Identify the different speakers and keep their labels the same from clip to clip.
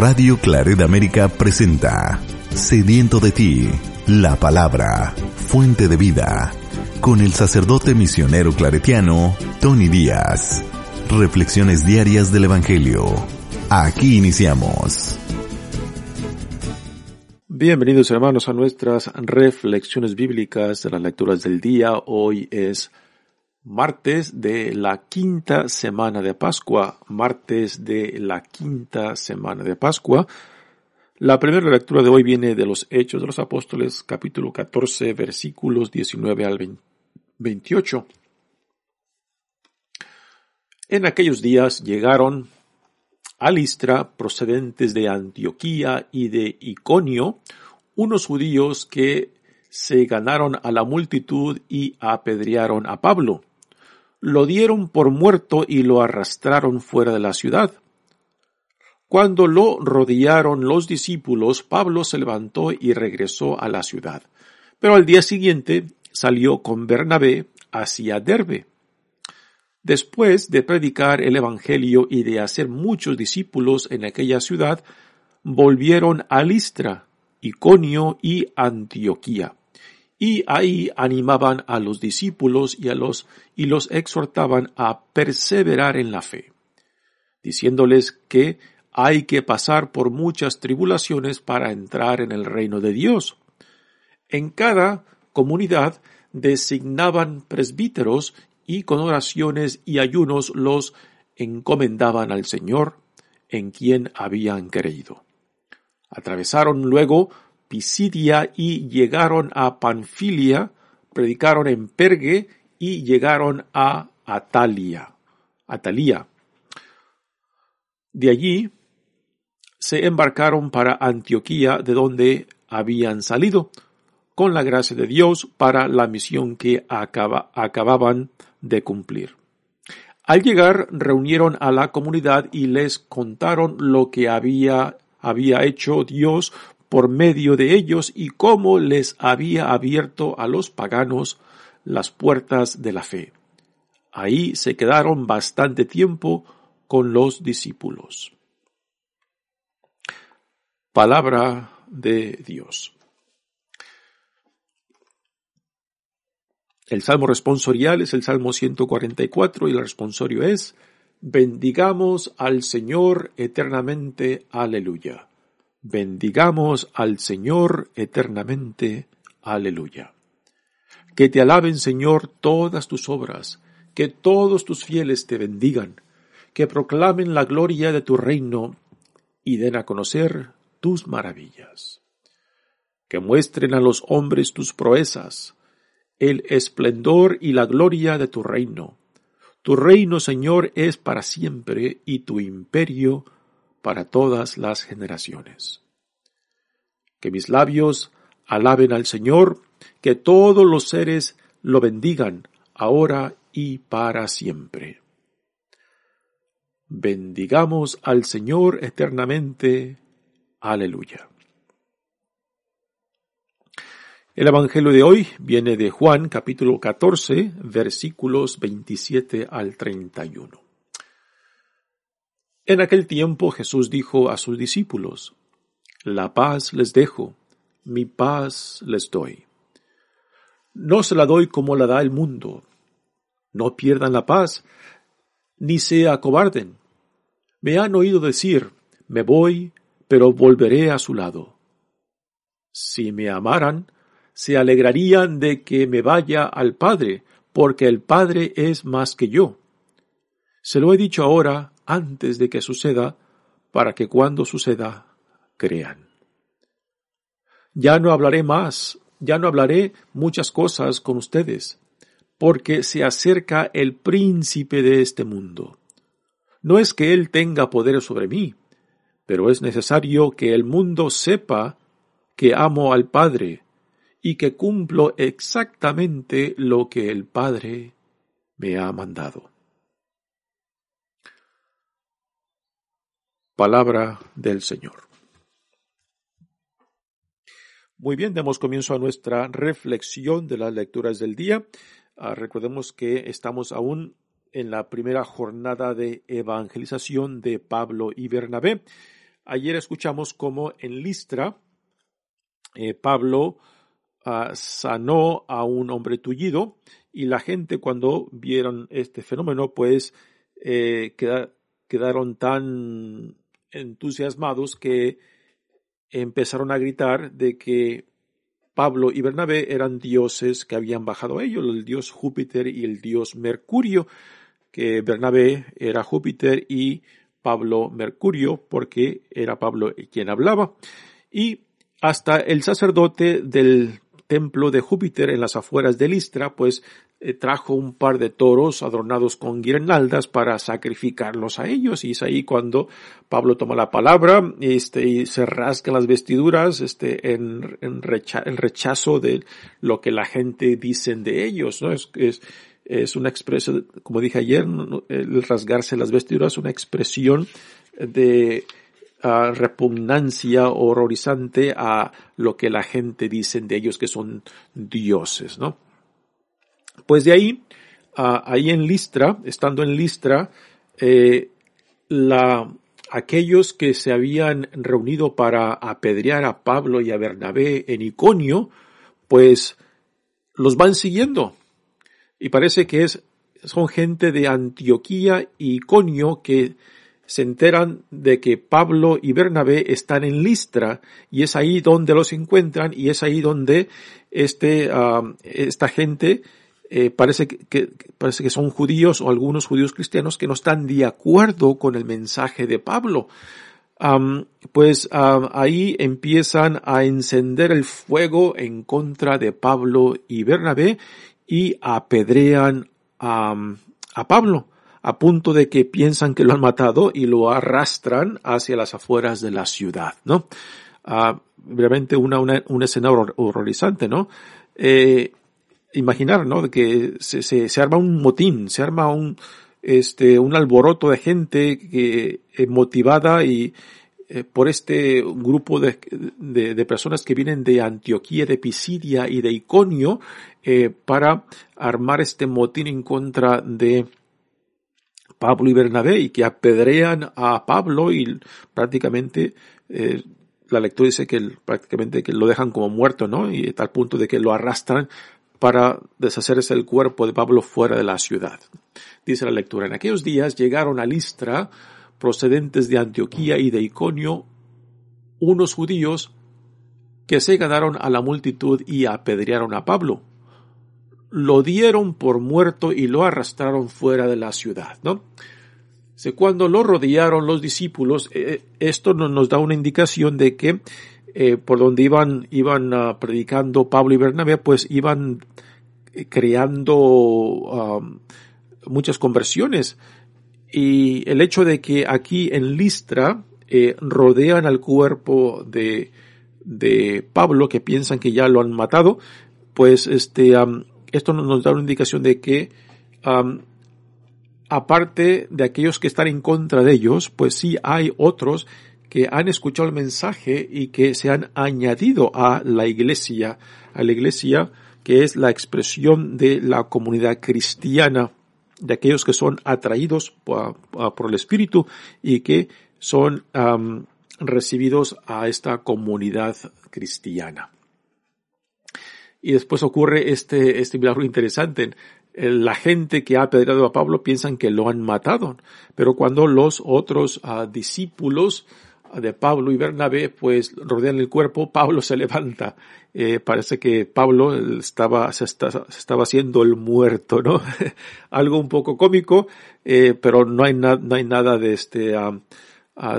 Speaker 1: Radio Claret América presenta Sediento de ti, la palabra, fuente de vida, con el sacerdote misionero claretiano Tony Díaz. Reflexiones diarias del Evangelio. Aquí iniciamos.
Speaker 2: Bienvenidos hermanos a nuestras reflexiones bíblicas de las lecturas del día. Hoy es martes de la quinta semana de Pascua, martes de la quinta semana de Pascua. La primera lectura de hoy viene de los Hechos de los Apóstoles, capítulo 14, versículos 19 al 28. En aquellos días llegaron a Listra, procedentes de Antioquía y de Iconio, unos judíos que se ganaron a la multitud y apedrearon a Pablo lo dieron por muerto y lo arrastraron fuera de la ciudad. Cuando lo rodearon los discípulos, Pablo se levantó y regresó a la ciudad. Pero al día siguiente salió con Bernabé hacia Derbe. Después de predicar el Evangelio y de hacer muchos discípulos en aquella ciudad, volvieron a Listra, Iconio y Antioquía y ahí animaban a los discípulos y a los y los exhortaban a perseverar en la fe, diciéndoles que hay que pasar por muchas tribulaciones para entrar en el reino de Dios. En cada comunidad designaban presbíteros y con oraciones y ayunos los encomendaban al Señor en quien habían creído. Atravesaron luego Pisidia y llegaron a Panfilia, predicaron en Pergue y llegaron a Atalia. Atalía. De allí se embarcaron para Antioquía, de donde habían salido, con la gracia de Dios para la misión que acaba, acababan de cumplir. Al llegar reunieron a la comunidad y les contaron lo que había, había hecho Dios por medio de ellos y cómo les había abierto a los paganos las puertas de la fe. Ahí se quedaron bastante tiempo con los discípulos. Palabra de Dios. El salmo responsorial es el salmo 144 y el responsorio es Bendigamos al Señor eternamente. Aleluya. Bendigamos al Señor eternamente. Aleluya. Que te alaben, Señor, todas tus obras, que todos tus fieles te bendigan, que proclamen la gloria de tu reino y den a conocer tus maravillas. Que muestren a los hombres tus proezas, el esplendor y la gloria de tu reino. Tu reino, Señor, es para siempre y tu imperio para todas las generaciones. Que mis labios alaben al Señor, que todos los seres lo bendigan, ahora y para siempre. Bendigamos al Señor eternamente. Aleluya. El Evangelio de hoy viene de Juan capítulo 14 versículos 27 al 31. En aquel tiempo Jesús dijo a sus discípulos, La paz les dejo, mi paz les doy. No se la doy como la da el mundo. No pierdan la paz, ni se acobarden. Me han oído decir, me voy, pero volveré a su lado. Si me amaran, se alegrarían de que me vaya al Padre, porque el Padre es más que yo. Se lo he dicho ahora antes de que suceda, para que cuando suceda, crean. Ya no hablaré más, ya no hablaré muchas cosas con ustedes, porque se acerca el príncipe de este mundo. No es que Él tenga poder sobre mí, pero es necesario que el mundo sepa que amo al Padre y que cumplo exactamente lo que el Padre me ha mandado. Palabra del Señor. Muy bien, demos comienzo a nuestra reflexión de las lecturas del día. Ah, recordemos que estamos aún en la primera jornada de evangelización de Pablo y Bernabé. Ayer escuchamos cómo en Listra eh, Pablo ah, sanó a un hombre tullido y la gente cuando vieron este fenómeno pues eh, quedaron tan entusiasmados que empezaron a gritar de que Pablo y Bernabé eran dioses que habían bajado a ellos, el dios Júpiter y el dios Mercurio, que Bernabé era Júpiter y Pablo Mercurio, porque era Pablo quien hablaba. Y hasta el sacerdote del templo de Júpiter en las afueras de Listra, pues eh, trajo un par de toros adornados con guirnaldas para sacrificarlos a ellos y es ahí cuando Pablo toma la palabra este, y se rasca las vestiduras este, en, en, rechazo de lo que la gente dice de ellos, ¿no? Es, es, es una expresión, como dije ayer, el rasgarse las vestiduras es una expresión de uh, repugnancia horrorizante a lo que la gente dice de ellos que son dioses, ¿no? Pues de ahí, ahí en Listra, estando en Listra, eh, la, aquellos que se habían reunido para apedrear a Pablo y a Bernabé en Iconio, pues los van siguiendo. Y parece que es, son gente de Antioquía y Iconio que se enteran de que Pablo y Bernabé están en Listra y es ahí donde los encuentran y es ahí donde este, esta gente eh, parece, que, parece que son judíos o algunos judíos cristianos que no están de acuerdo con el mensaje de Pablo. pues ahí empiezan a encender el fuego en contra de Pablo y Bernabé y apedrean a, a Pablo a punto de que piensan que lo han matado y lo arrastran hacia las afueras de la ciudad, ¿no? Ah, realmente una, una, un escenario horrorizante, ¿no? Eh, imaginar, ¿no? Que se, se, arma un motín, se arma un, este, un alboroto de gente que, eh, motivada y eh, por este grupo de, de, de, personas que vienen de Antioquía, de Pisidia y de Iconio, eh, para armar este motín en contra de Pablo y Bernabé y que apedrean a Pablo y prácticamente la lectura dice que prácticamente que lo dejan como muerto, ¿no? Y a tal punto de que lo arrastran para deshacerse el cuerpo de Pablo fuera de la ciudad. Dice la lectura, en aquellos días llegaron a Listra, procedentes de Antioquía y de Iconio, unos judíos que se ganaron a la multitud y apedrearon a Pablo. Lo dieron por muerto y lo arrastraron fuera de la ciudad, ¿no? Cuando lo rodearon los discípulos, eh, esto nos da una indicación de que eh, por donde iban, iban uh, predicando Pablo y Bernabé, pues iban eh, creando muchas conversiones. Y el hecho de que aquí en Listra eh, rodean al cuerpo de, de Pablo, que piensan que ya lo han matado, pues este, esto nos da una indicación de que aparte de aquellos que están en contra de ellos, pues sí hay otros que han escuchado el mensaje y que se han añadido a la iglesia, a la iglesia que es la expresión de la comunidad cristiana, de aquellos que son atraídos por, el Espíritu y que son recibidos a esta comunidad cristiana. Y después ocurre este, este milagro interesante. La gente que ha apedreado a Pablo piensan que lo han matado, pero cuando los otros ah, discípulos de Pablo y Bernabé, pues rodean el cuerpo, Pablo se levanta. Eh, parece que Pablo estaba, se, estaba haciendo el muerto, ¿no? Algo un poco cómico, eh, pero no hay, no hay nada de este,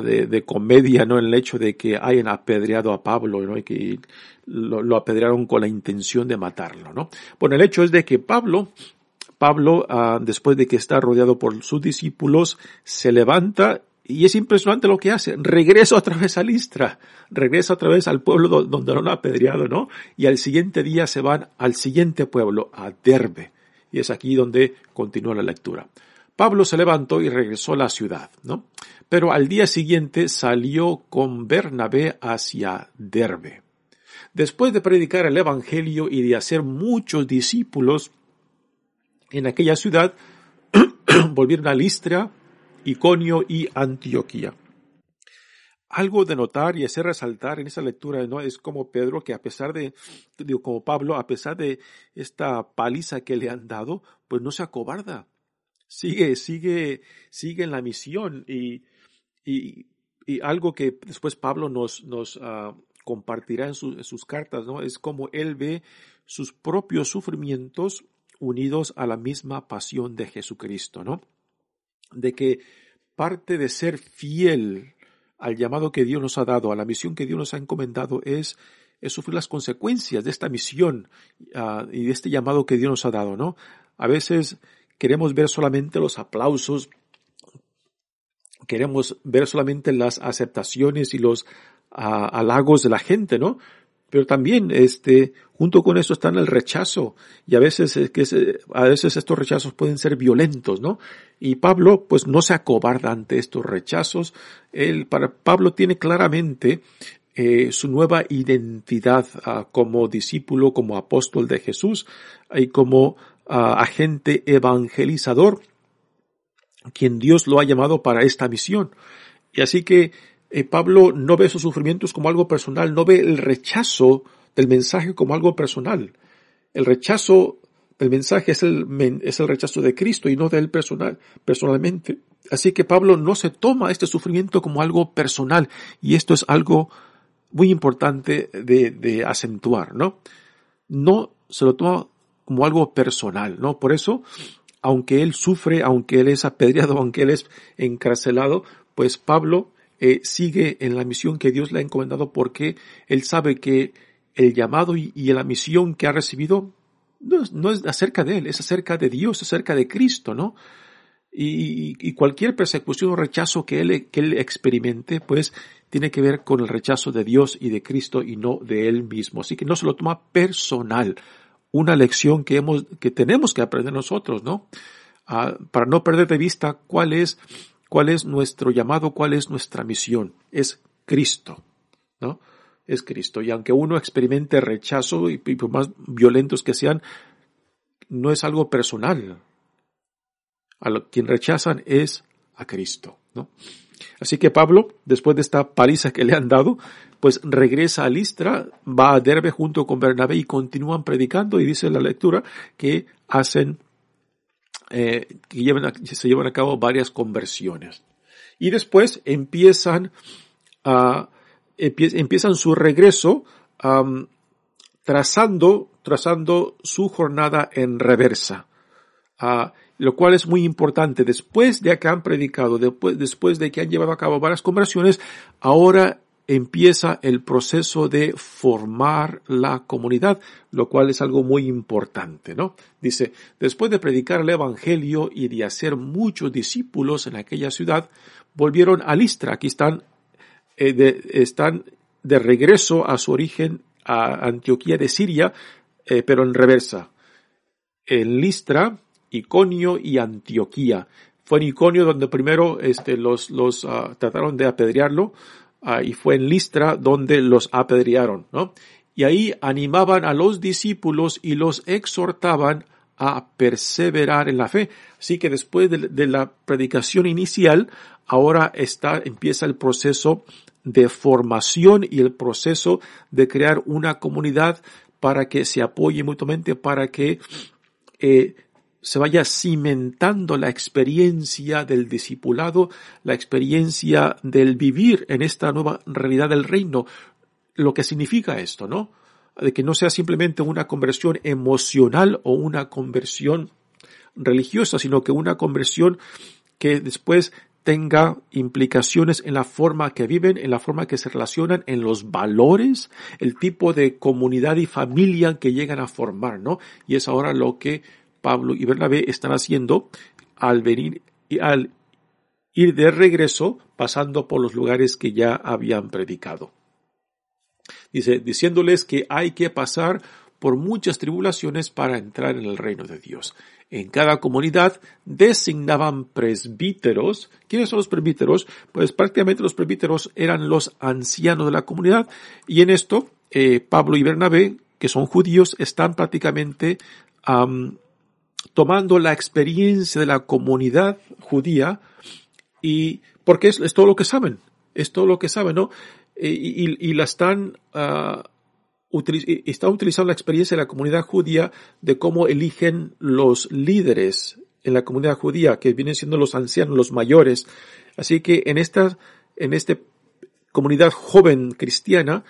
Speaker 2: de, de, comedia, ¿no? En el hecho de que hayan apedreado a Pablo, ¿no? Y que lo, lo apedrearon con la intención de matarlo, ¿no? Bueno, el hecho es de que Pablo, Pablo, ah, después de que está rodeado por sus discípulos, se levanta y es impresionante lo que hace. Regresa otra vez a Listra, regresa otra vez al pueblo donde lo han apedreado, ¿no? Y al siguiente día se van al siguiente pueblo, a Derbe. Y es aquí donde continúa la lectura. Pablo se levantó y regresó a la ciudad, ¿no? Pero al día siguiente salió con Bernabé hacia Derbe. Después de predicar el Evangelio y de hacer muchos discípulos en aquella ciudad, volvieron a Listra, Iconio y Antioquía. Algo de notar y hacer resaltar en esa lectura ¿no? es como Pedro, que a pesar de, digo, como Pablo, a pesar de esta paliza que le han dado, pues no se acobarda. Sigue, sigue, sigue en la misión y, y, algo que después Pablo nos, nos uh, compartirá en, en, sus cartas, ¿no? Es como él ve sus propios sufrimientos unidos a la misma pasión de Jesucristo, ¿no? De que parte de ser fiel al llamado que Dios nos ha dado, a la misión que Dios nos ha encomendado, es, es sufrir las consecuencias de esta misión uh, y de este llamado que Dios nos ha dado, ¿no? A veces queremos ver solamente los aplausos, queremos ver solamente las aceptaciones y los uh, halagos de la gente, ¿no? Pero también, este, junto con eso están el rechazo y a veces es que a veces estos rechazos pueden ser violentos, ¿no? Y Pablo, pues, no se acobarda ante estos rechazos. Él, para Pablo tiene claramente eh, su nueva identidad uh, como discípulo, como apóstol de Jesús y como uh, agente evangelizador, quien Dios lo ha llamado para esta misión. Y así que eh, Pablo no ve sus sufrimientos como algo personal, no ve el rechazo del mensaje como algo personal. El rechazo del mensaje es el, es el rechazo de Cristo y no de él personal, personalmente. Así que Pablo no se toma este sufrimiento como algo personal y esto es algo muy importante de, de acentuar, ¿no? No se lo toma como algo personal, ¿no? Por eso, aunque él sufre, aunque él es apedreado, aunque él es encarcelado, pues Pablo eh, sigue en la misión que Dios le ha encomendado porque él sabe que el llamado y, y la misión que ha recibido no es, no es, acerca de él, es acerca de Dios, acerca de Cristo, ¿no? Y, y, cualquier persecución o rechazo que él, que él experimente, pues tiene que ver con el rechazo de Dios y de Cristo y no de él mismo. Así que no se lo toma personal. Una lección que hemos, que tenemos que aprender nosotros, ¿no? Ah, para no perder de vista cuál es cuál es nuestro llamado, cuál es nuestra misión. Es Cristo, ¿no? Es Cristo. Y aunque uno experimente rechazo y, por más violentos que sean, no es algo personal. A lo, quien rechazan es a Cristo, ¿no? Así que Pablo, después de esta paliza que le han dado, pues regresa a Listra, va a Derbe junto con Bernabé y continúan predicando y dice la lectura que hacen eh, que se llevan a cabo varias conversiones. Y después empiezan a, empiezan su regreso trazando, trazando su jornada en reversa. Uh, lo cual es muy importante. Después de que han predicado, después, después de que han llevado a cabo varias conversiones, ahora empieza el proceso de formar la comunidad, lo cual es algo muy importante, ¿no? Dice, después de predicar el Evangelio y de hacer muchos discípulos en aquella ciudad, volvieron a Listra. Aquí están, eh, de, están de regreso a su origen, a Antioquía de Siria, eh, pero en reversa. En Listra, Iconio y Antioquía. Fue en Iconio donde primero este, los, los uh, trataron de apedrearlo, uh, y fue en Listra donde los apedrearon, ¿no? Y ahí animaban a los discípulos y los exhortaban a perseverar en la fe. Así que después de, de la predicación inicial, ahora está, empieza el proceso de formación y el proceso de crear una comunidad para que se apoye mutuamente, para que eh, se vaya cimentando la experiencia del discipulado, la experiencia del vivir en esta nueva realidad del reino, lo que significa esto, ¿no? De que no sea simplemente una conversión emocional o una conversión religiosa, sino que una conversión que después tenga implicaciones en la forma que viven, en la forma que se relacionan, en los valores, el tipo de comunidad y familia que llegan a formar, ¿no? Y es ahora lo que Pablo y Bernabé están haciendo al venir y al ir de regreso pasando por los lugares que ya habían predicado. Dice, diciéndoles que hay que pasar por muchas tribulaciones para entrar en el reino de Dios. En cada comunidad designaban presbíteros. ¿Quiénes son los presbíteros? Pues prácticamente los presbíteros eran los ancianos de la comunidad y en esto eh, Pablo y Bernabé, que son judíos, están prácticamente tomando la experiencia de la comunidad judía y porque es, todo lo que saben, es todo lo que saben, ¿no? Y, la están, uh, están utilizando la experiencia de la comunidad judía de cómo eligen los líderes en la comunidad judía, que vienen siendo los ancianos, los mayores. Así que en esta, en esta comunidad joven cristiana,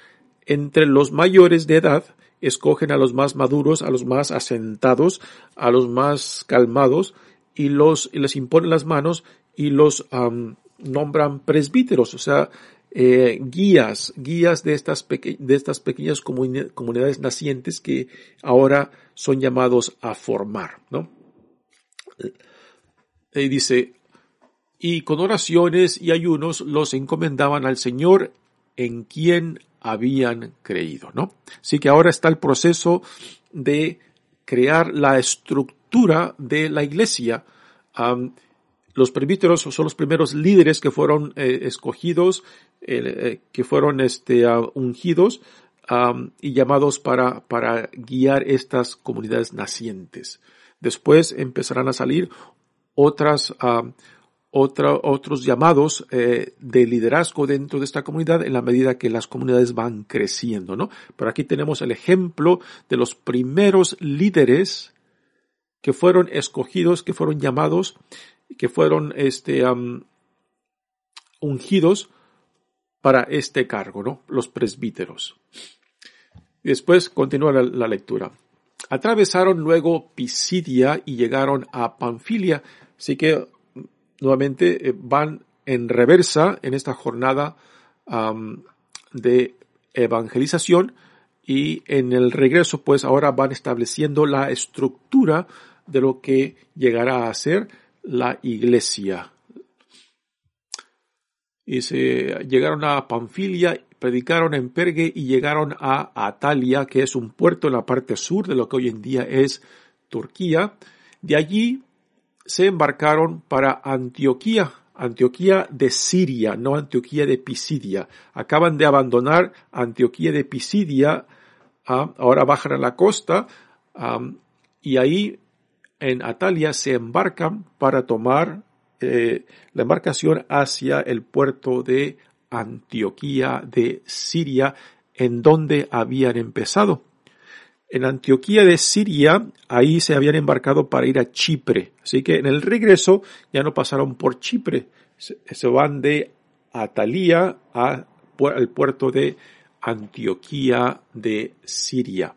Speaker 2: entre los mayores de edad, escogen a los más maduros, a los más asentados, a los más calmados, y los, y les imponen las manos y los nombran presbíteros, o sea, eh, guías, guías de estas, pequeñas comunidades nacientes que ahora son llamados a formar, ¿no? Y dice, y con oraciones y ayunos los encomendaban al Señor en quien habían creído, ¿no? Así que ahora está el proceso de crear la estructura de la iglesia. los presbíteros son los primeros líderes que fueron eh, escogidos, eh, que fueron este, ungidos y llamados para, para guiar estas comunidades nacientes. Después empezarán a salir otras, otros llamados eh, de liderazgo dentro de esta comunidad en la medida que las comunidades van creciendo, ¿no? Pero aquí tenemos el ejemplo de los primeros líderes que fueron escogidos, que fueron llamados, que fueron este, ungidos para este cargo, ¿no? Los presbíteros. Después continúa la, la lectura. Atravesaron luego Pisidia y llegaron a Panfilia, así que nuevamente eh, van en reversa en esta jornada de evangelización y en el regreso pues ahora van estableciendo la estructura de lo que llegará a ser la iglesia. Y se llegaron a Panfilia, predicaron en Pergue y llegaron a Atalia, que es un puerto en la parte sur de lo que hoy en día es Turquía. De allí se embarcaron para Antioquía, Antioquía de Siria, no Antioquía de Pisidia. Acaban de abandonar Antioquía de Pisidia, ah, ahora bajan a la costa y ahí en Atalia se embarcan para tomar eh, la embarcación hacia el puerto de Antioquía de Siria, en donde habían empezado en Antioquía de Siria, ahí se habían embarcado para ir a Chipre. Así que en el regreso ya no pasaron por Chipre, se van de Atalía al puerto de Antioquía de Siria.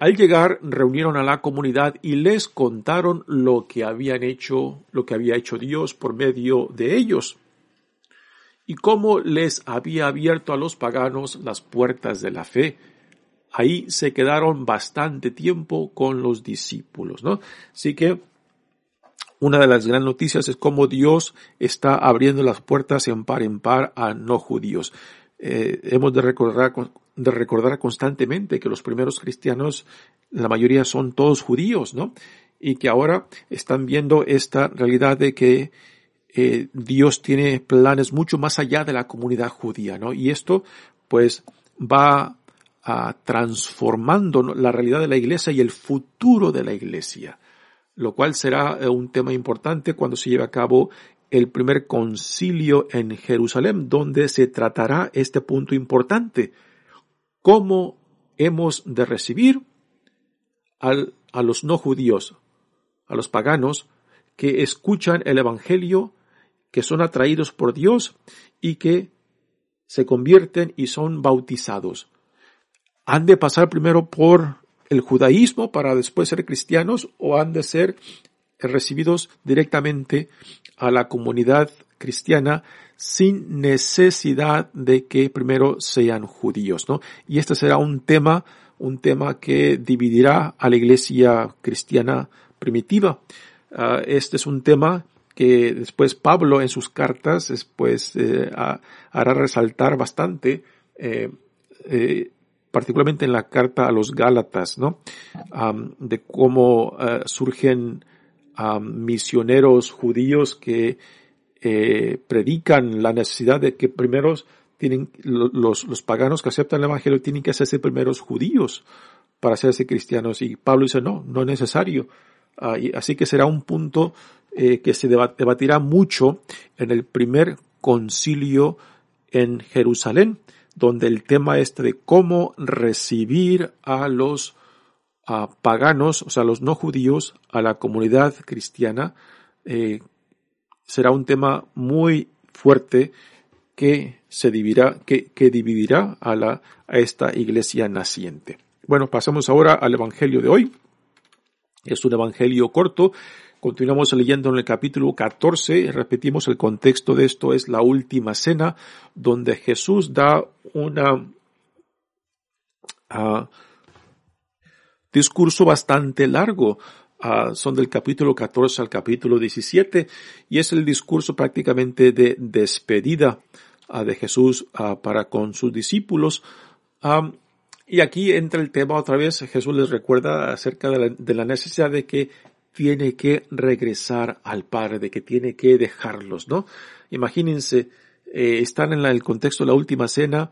Speaker 2: al llegar reunieron a la comunidad y les contaron lo que habían hecho, lo que había hecho Dios por medio de ellos y cómo les había abierto a los paganos las puertas de la fe ahí se quedaron bastante tiempo con los discípulos, ¿no? Así que una de las grandes noticias es cómo Dios está abriendo las puertas en par en par a no judíos. Eh, hemos de recordar, de recordar constantemente que los primeros cristianos, la mayoría son todos judíos, ¿no? Y que ahora están viendo esta realidad de que eh, Dios tiene planes mucho más allá de la comunidad judía, ¿no? Y esto, pues, va transformando la realidad de la iglesia y el futuro de la iglesia, lo cual será eh, un tema importante cuando se lleve a cabo el primer concilio en Jerusalén, donde se tratará este punto importante, cómo hemos de recibir a los no judíos, a los paganos, que escuchan el Evangelio, que son atraídos por Dios y que se convierten y son bautizados han de pasar primero por el judaísmo para después ser cristianos o han de ser recibidos directamente a la comunidad cristiana sin necesidad de que primero sean judíos, ¿no? Y este será un tema un tema que dividirá a la iglesia cristiana primitiva. Ah, este es un tema que después Pablo en sus cartas después eh, hará resaltar bastante, eh, eh, particularmente en la carta a los Gálatas, ¿no? de cómo surgen misioneros judíos que predican la necesidad de que primeros tienen, los, los paganos que aceptan el evangelio tienen que hacerse primeros judíos para hacerse cristianos. Y Pablo dice, no, no es necesario. Ah, así que será un punto eh, que se debatirá mucho en el primer concilio en Jerusalén, donde el tema este de cómo recibir a los paganos, o sea, los no judíos, a la comunidad cristiana, eh, será un tema muy fuerte que se dividirá, que, que dividirá a, la, a esta iglesia naciente. Bueno, pasamos ahora al Evangelio de hoy. Es un evangelio corto. Continuamos leyendo en el capítulo 14. Repetimos el contexto de esto. Es la última cena donde Jesús da una uh, discurso bastante largo. Uh, son del capítulo 14 al capítulo 17 y es el discurso prácticamente de despedida uh, de Jesús para con sus discípulos. Y aquí entra el tema otra vez, Jesús les recuerda acerca de la, necesidad de que tiene que regresar al Padre, de que tiene que dejarlos, ¿no? Imagínense, eh, están en el contexto de la última cena,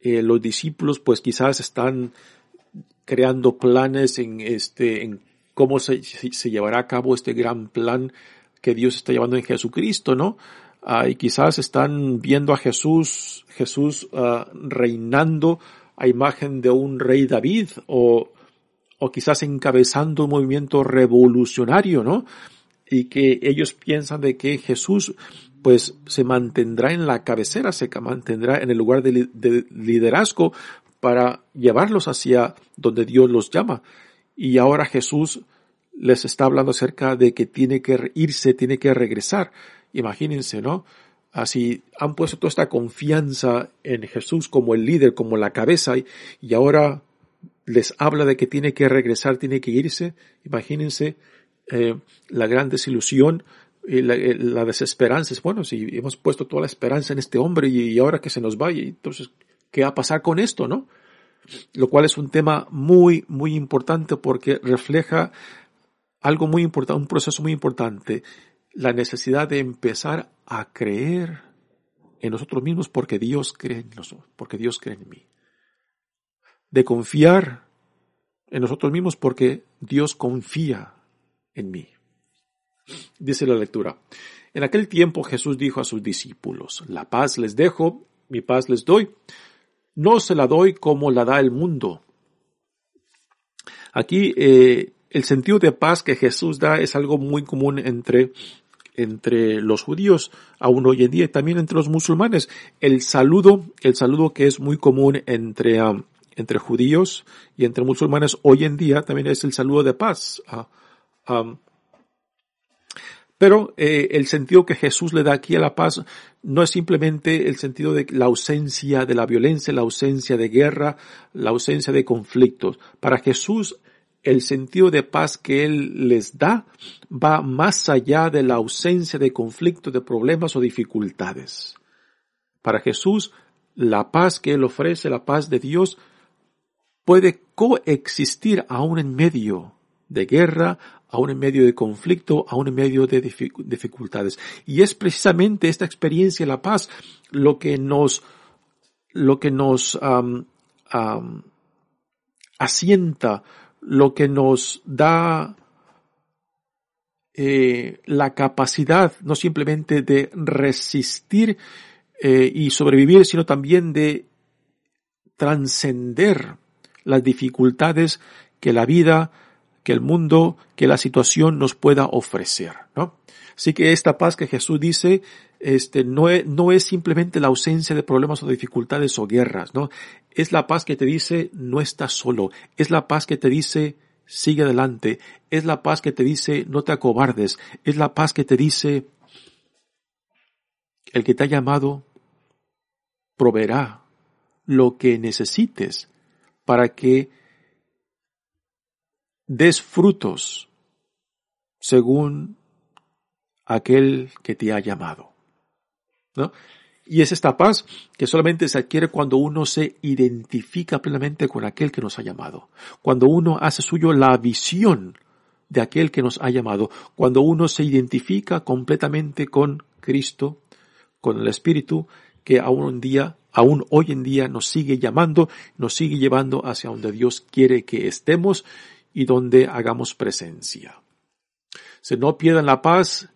Speaker 2: eh, los discípulos pues quizás están creando planes en este, en cómo se, llevará a cabo este gran plan que Dios está llevando en Jesucristo, ¿no? Ah, y quizás están viendo a Jesús, Jesús uh, reinando a imagen de un rey David o, o quizás encabezando un movimiento revolucionario, ¿no? Y que ellos piensan de que Jesús pues se mantendrá en la cabecera, se mantendrá en el lugar de, de liderazgo para llevarlos hacia donde Dios los llama. Y ahora Jesús les está hablando acerca de que tiene que irse, tiene que regresar. Imagínense, ¿no? Así han puesto toda esta confianza en Jesús como el líder, como la cabeza, y, ahora les habla de que tiene que regresar, tiene que irse. Imagínense eh, la gran desilusión y la, eh, la, desesperanza. Bueno, si hemos puesto toda la esperanza en este hombre y, ahora que se nos vaya, entonces, ¿qué va a pasar con esto, no? Lo cual es un tema muy, muy importante porque refleja algo muy importante, un proceso muy importante la necesidad de empezar a creer en nosotros mismos porque Dios cree en nosotros, porque Dios cree en mí. De confiar en nosotros mismos porque Dios confía en mí. Dice la lectura. En aquel tiempo Jesús dijo a sus discípulos, la paz les dejo, mi paz les doy. No se la doy como la da el mundo. Aquí eh, el sentido de paz que Jesús da es algo muy común entre entre los judíos aún hoy en día y también entre los musulmanes. El saludo, el saludo que es muy común entre, um, entre judíos y entre musulmanes hoy en día también es el saludo de paz. Pero eh, el sentido que Jesús le da aquí a la paz no es simplemente el sentido de la ausencia de la violencia, la ausencia de guerra, la ausencia de conflictos. Para Jesús el sentido de paz que Él les da va más allá de la ausencia de conflictos, de problemas o dificultades. Para Jesús, la paz que Él ofrece, la paz de Dios, puede coexistir aún en medio de guerra, aún en medio de conflicto, aún en medio de dificultades. Y es precisamente esta experiencia de la paz lo que nos, lo que nos asienta lo que nos da eh, la capacidad no simplemente de resistir eh, y sobrevivir, sino también de trascender las dificultades que la vida, que el mundo, que la situación nos pueda ofrecer, ¿no? Así que esta paz que Jesús dice, este, no es, no es simplemente la ausencia de problemas o dificultades o guerras, ¿no? Es la paz que te dice, no estás solo. Es la paz que te dice, sigue adelante. Es la paz que te dice, no te acobardes. Es la paz que te dice, el que te ha llamado proveerá lo que necesites para que des frutos según aquel que te ha llamado. ¿No? Y es esta paz que solamente se adquiere cuando uno se identifica plenamente con aquel que nos ha llamado. Cuando uno hace suyo la visión de aquel que nos ha llamado. Cuando uno se identifica completamente con Cristo, con el Espíritu, que aún un día, aún hoy en día nos sigue llamando, nos sigue llevando hacia donde Dios quiere que estemos y donde hagamos presencia. Se no pierdan la paz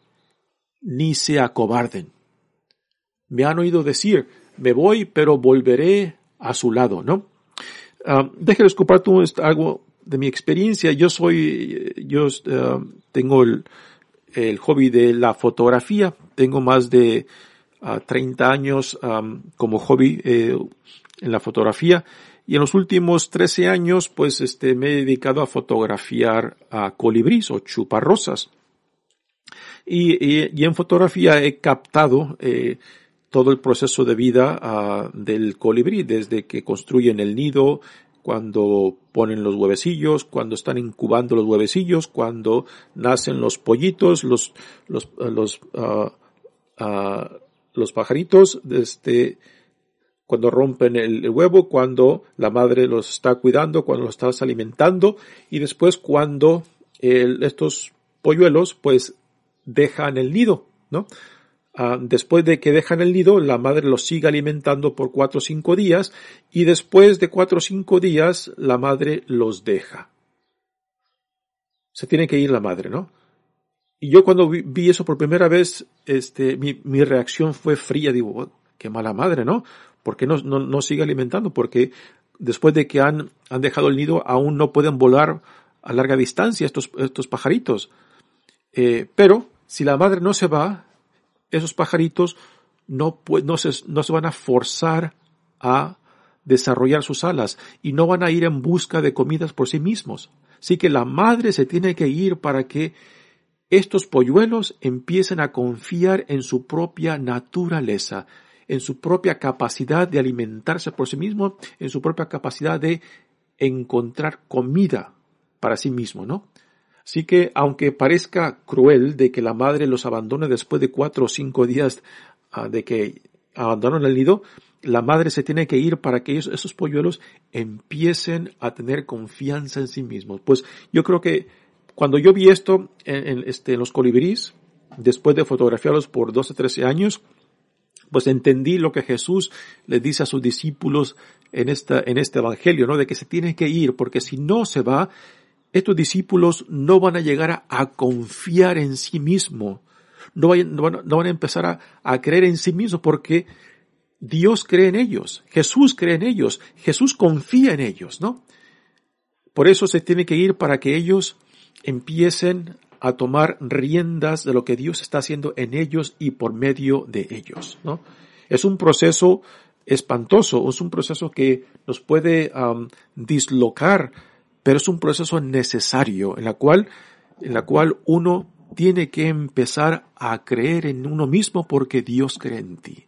Speaker 2: ni se acobarden. Me han oído decir, me voy, pero volveré a su lado, ¿no? Uh, déjenles compartir algo de mi experiencia. Yo soy, yo uh, tengo el, el, hobby de la fotografía. Tengo más de uh, 30 años um, como hobby eh, en la fotografía. Y en los últimos 13 años, pues, este, me he dedicado a fotografiar a colibríes o chuparrosas. Y, y, y en fotografía he captado eh, todo el proceso de vida uh, del colibrí, desde que construyen el nido, cuando ponen los huevecillos, cuando están incubando los huevecillos, cuando nacen los pollitos, los, los, los, uh, uh, los pajaritos, este, cuando rompen el, huevo, cuando la madre los está cuidando, cuando los está alimentando, y después cuando estos polluelos pues dejan el nido, ¿no? Uh, después de que dejan el nido, la madre los sigue alimentando por cuatro o cinco días y después de cuatro o cinco días la madre los deja. Se tiene que ir la madre, ¿no? Y yo cuando vi, eso por primera vez, este, mi, mi, reacción fue fría, digo, qué mala madre, ¿no? ¿Por qué no, no, no sigue alimentando? Porque después de que han, han dejado el nido, aún no pueden volar a larga distancia estos, estos pajaritos. Eh, pero si la madre no se va, esos pajaritos no, no, se, no se van a forzar a desarrollar sus alas y no van a ir en busca de comidas por sí mismos. Así que la madre se tiene que ir para que estos polluelos empiecen a confiar en su propia naturaleza, en su propia capacidad de alimentarse por sí mismo, en su propia capacidad de encontrar comida para sí mismo, ¿no? Así que, aunque parezca cruel de que la madre los abandone después de cuatro o cinco días uh, de que abandonan el nido, la madre se tiene que ir para que esos polluelos empiecen a tener confianza en sí mismos. Pues yo creo que cuando yo vi esto en, este, en los colibríes, después de fotografiarlos por 12, 13 años, pues entendí lo que Jesús le dice a sus discípulos en esta, en este evangelio, ¿no? De que se tiene que ir, porque si no se va, estos discípulos no van a llegar a, confiar en sí mismos, no, no, van, no van, a empezar a, a creer en sí mismos porque Dios cree en ellos, Jesús cree en ellos, Jesús confía en ellos, ¿no? Por eso se tiene que ir para que ellos empiecen a tomar riendas de lo que Dios está haciendo en ellos y por medio de ellos, ¿no? Es un proceso espantoso, es un proceso que nos puede dislocar pero es un proceso necesario en la cual, en la cual uno tiene que empezar a creer en uno mismo porque Dios cree en ti.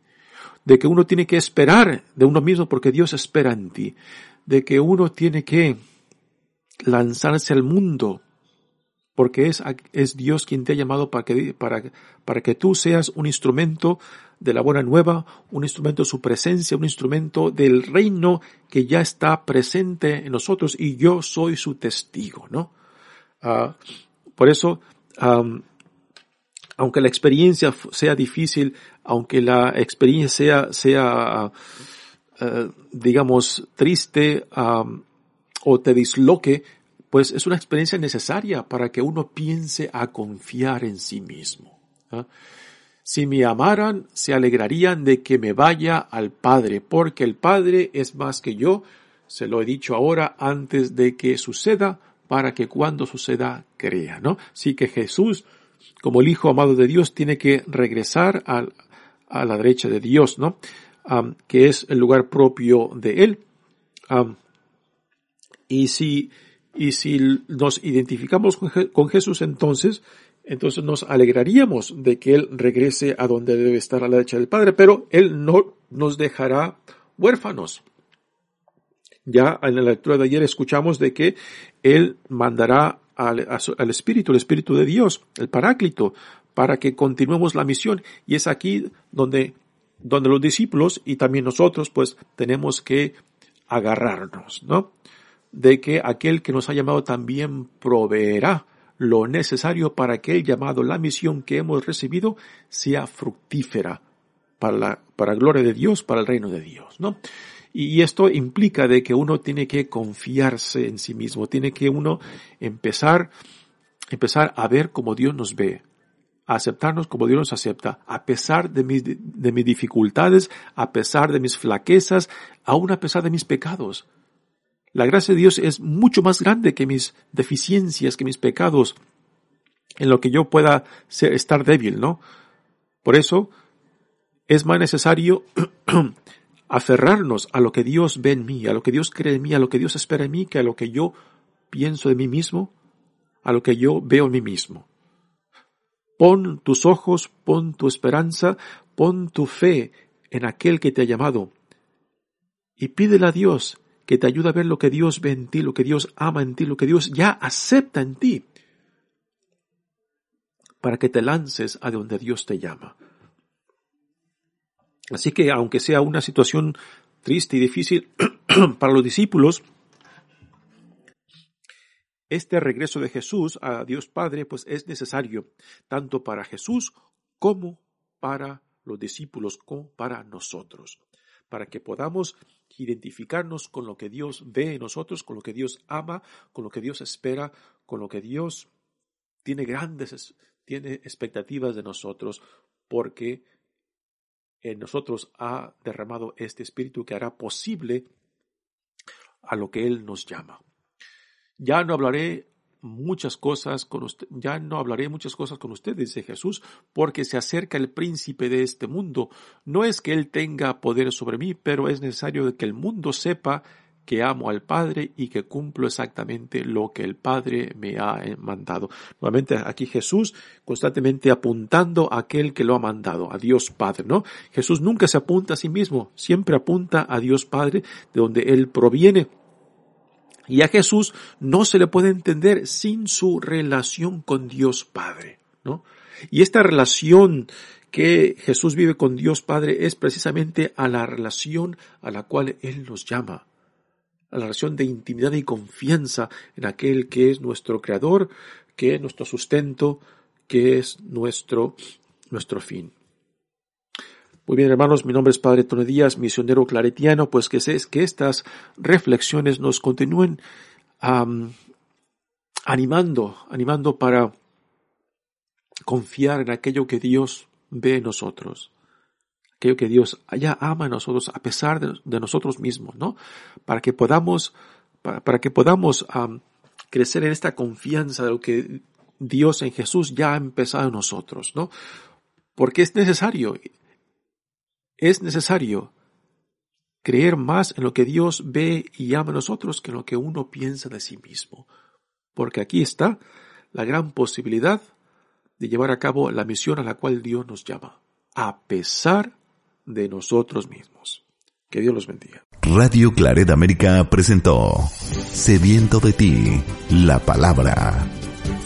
Speaker 2: De que uno tiene que esperar de uno mismo porque Dios espera en ti. De que uno tiene que lanzarse al mundo porque es, es Dios quien te ha llamado para que, para, para que tú seas un instrumento de la buena nueva, un instrumento de su presencia, un instrumento del reino que ya está presente en nosotros y yo soy su testigo, ¿no? Uh, por eso, aunque la experiencia sea difícil, aunque la experiencia sea, sea uh, digamos, triste um, o te disloque, pues es una experiencia necesaria para que uno piense a confiar en sí mismo. ¿eh? Si me amaran, se alegrarían de que me vaya al Padre, porque el Padre es más que yo, se lo he dicho ahora antes de que suceda, para que cuando suceda crea, ¿no? Así que Jesús, como el Hijo amado de Dios, tiene que regresar a, la derecha de Dios, ¿no? Que es el lugar propio de Él. Y si, y si nos identificamos con Jesús entonces, entonces nos alegraríamos de que Él regrese a donde debe estar a la derecha del Padre, pero Él no nos dejará huérfanos. Ya en la lectura de ayer escuchamos de que Él mandará al, al Espíritu, el Espíritu de Dios, el Paráclito, para que continuemos la misión. Y es aquí donde, donde los discípulos y también nosotros pues tenemos que agarrarnos, ¿no? De que aquel que nos ha llamado también proveerá lo necesario para que el llamado, la misión que hemos recibido sea fructífera para la, para gloria de Dios, para el reino de Dios, ¿no? Y esto implica de que uno tiene que confiarse en sí mismo, tiene que uno empezar, empezar a ver como Dios nos ve, a aceptarnos como Dios nos acepta, a pesar de mis, de mis dificultades, a pesar de mis flaquezas, aún a pesar de mis pecados. La gracia de Dios es mucho más grande que mis deficiencias, que mis pecados, en lo que yo pueda ser, estar débil, ¿no? Por eso es más necesario aferrarnos a lo que Dios ve en mí, a lo que Dios cree en mí, a lo que Dios espera en mí, que a lo que yo pienso de mí mismo, a lo que yo veo en mí mismo. Pon tus ojos, pon tu esperanza, pon tu fe en aquel que te ha llamado y pídele a Dios que te ayude a ver lo que Dios ve en ti, lo que Dios ama en ti, lo que Dios ya acepta en ti, para que te lances a donde Dios te llama. Así que aunque sea una situación triste y difícil para los discípulos, este regreso de Jesús a Dios Padre pues es necesario tanto para Jesús como para los discípulos, como para nosotros, para que podamos identificarnos con lo que Dios ve en nosotros, con lo que Dios ama, con lo que Dios espera, con lo que Dios tiene grandes tiene expectativas de nosotros, porque en nosotros ha derramado este espíritu que hará posible a lo que Él nos llama. Ya no hablaré muchas cosas con usted, ya no hablaré muchas cosas con ustedes, dice Jesús, porque se acerca el príncipe de este mundo. No es que Él tenga poder sobre mí, pero es necesario que el mundo sepa que amo al Padre y que cumplo exactamente lo que el Padre me ha mandado. Nuevamente aquí Jesús constantemente apuntando a aquel que lo ha mandado, a Dios Padre, ¿no? Jesús nunca se apunta a sí mismo, siempre apunta a Dios Padre, de donde Él proviene. Y a Jesús no se le puede entender sin su relación con Dios Padre, ¿no? Y esta relación que Jesús vive con Dios Padre es precisamente a la relación a la cual Él nos llama a la relación de intimidad y confianza en aquel que es nuestro creador, que es nuestro sustento, que es nuestro, nuestro fin. Muy bien, hermanos, mi nombre es Padre Tony Díaz, misionero claretiano, pues que sé que estas reflexiones nos continúen animando, animando para confiar en aquello que Dios ve en nosotros aquello que Dios ya ama en nosotros a pesar de, nosotros mismos, ¿no? Para que podamos, para, que podamos crecer en esta confianza de lo que Dios en Jesús ya ha empezado en nosotros, ¿no? Porque es necesario, es necesario creer más en lo que Dios ve y ama en nosotros que en lo que uno piensa de sí mismo. Porque aquí está la gran posibilidad de llevar a cabo la misión a la cual Dios nos llama, a pesar de nosotros mismos. Que Dios los bendiga.
Speaker 1: Radio Claret América presentó Sediento de ti, la palabra.